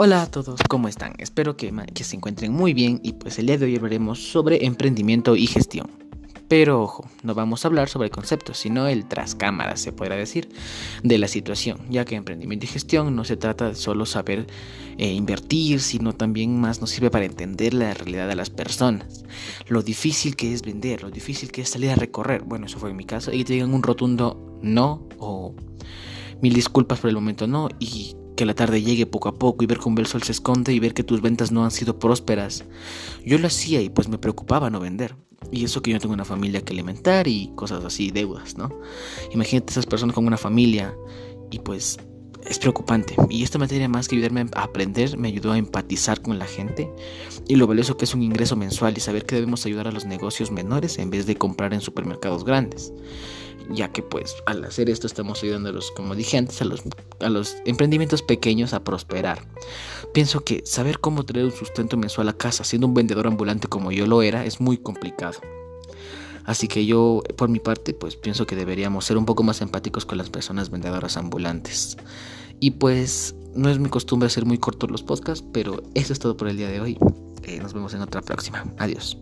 Hola a todos, ¿cómo están? Espero que, se encuentren muy bien y pues el día de hoy hablaremos sobre emprendimiento y gestión. Pero ojo, no vamos a hablar sobre conceptos, sino el tras cámaras, se podrá decir, de la situación, ya que emprendimiento y gestión no se trata de solo saber eh, invertir, sino también más nos sirve para entender la realidad de las personas, lo difícil que es vender, lo difícil que es salir a recorrer. Bueno, eso fue en mi caso, y te digan un rotundo no o mil disculpas por el momento no y que la tarde llegue poco a poco y ver cómo el sol se esconde y ver que tus ventas no han sido prósperas. Yo lo hacía y pues me preocupaba no vender. Y eso que yo tengo una familia que alimentar y cosas así, deudas, ¿no? Imagínate esas personas con una familia y pues es preocupante. Y esta materia más que ayudarme a aprender, me ayudó a empatizar con la gente y lo valioso que es un ingreso mensual y saber que debemos ayudar a los negocios menores en vez de comprar en supermercados grandes ya que pues al hacer esto estamos ayudando a los, como dije antes, a los, a los emprendimientos pequeños a prosperar. Pienso que saber cómo traer un sustento mensual a casa siendo un vendedor ambulante como yo lo era es muy complicado. Así que yo, por mi parte, pues pienso que deberíamos ser un poco más empáticos con las personas vendedoras ambulantes. Y pues no es mi costumbre hacer muy cortos los podcasts, pero eso es todo por el día de hoy. Eh, nos vemos en otra próxima. Adiós.